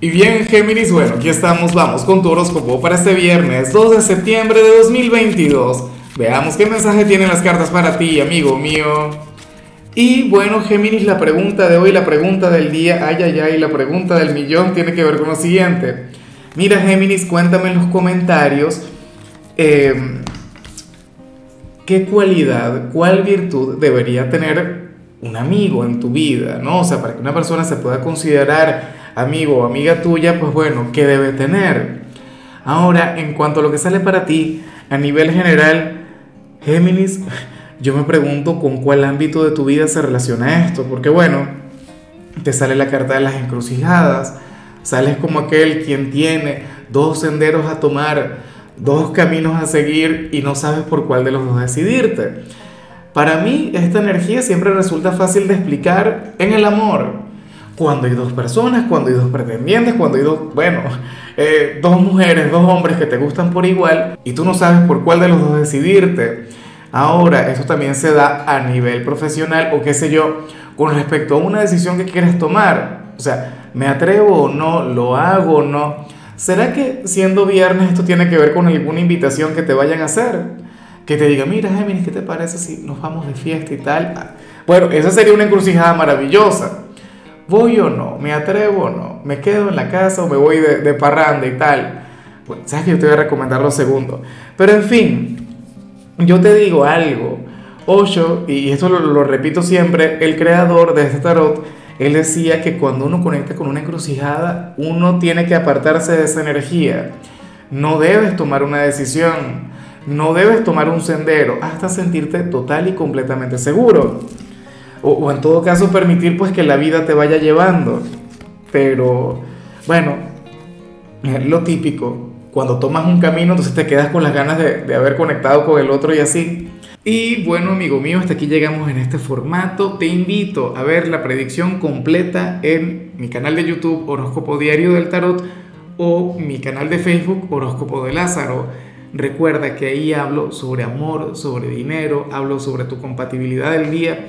Y bien, Géminis, bueno, aquí estamos, vamos con tu horóscopo para este viernes 2 de septiembre de 2022. Veamos qué mensaje tienen las cartas para ti, amigo mío. Y bueno, Géminis, la pregunta de hoy, la pregunta del día, ay, ay, ay, la pregunta del millón tiene que ver con lo siguiente. Mira, Géminis, cuéntame en los comentarios em, qué cualidad, cuál virtud debería tener un amigo en tu vida, ¿no? O sea, para que una persona se pueda considerar amigo o amiga tuya, pues bueno, ¿qué debe tener? Ahora, en cuanto a lo que sale para ti, a nivel general, Géminis, yo me pregunto con cuál ámbito de tu vida se relaciona esto, porque bueno, te sale la carta de las encrucijadas, sales como aquel quien tiene dos senderos a tomar, dos caminos a seguir y no sabes por cuál de los dos decidirte. Para mí esta energía siempre resulta fácil de explicar en el amor cuando hay dos personas, cuando hay dos pretendientes, cuando hay dos, bueno, eh, dos mujeres, dos hombres que te gustan por igual y tú no sabes por cuál de los dos decidirte. Ahora, eso también se da a nivel profesional o qué sé yo, con respecto a una decisión que quieres tomar. O sea, ¿me atrevo o no? ¿Lo hago o no? ¿Será que siendo viernes esto tiene que ver con alguna invitación que te vayan a hacer? Que te diga, mira, Géminis, ¿qué te parece si nos vamos de fiesta y tal? Bueno, esa sería una encrucijada maravillosa. ¿Voy o no? ¿Me atrevo o no? ¿Me quedo en la casa o me voy de, de y tal? Sabes que yo te voy a recomendar lo segundo. Pero en fin, yo te digo algo. Osho, y esto lo, lo repito siempre, el creador de este tarot, él decía que cuando uno conecta con una encrucijada, uno tiene que apartarse de esa energía. No debes tomar una decisión, no debes tomar un sendero hasta sentirte total y completamente seguro o, en todo caso permitir pues que la vida te vaya llevando. Pero bueno, lo típico, cuando tomas un camino entonces te quedas con las ganas de, de haber conectado con el otro y así. Y bueno, amigo mío, hasta aquí llegamos en este formato. Te invito a ver la predicción completa en mi canal de YouTube Horóscopo Diario del Tarot o mi canal de Facebook Horóscopo de Lázaro. Recuerda que ahí hablo sobre amor, sobre dinero, hablo sobre tu compatibilidad del día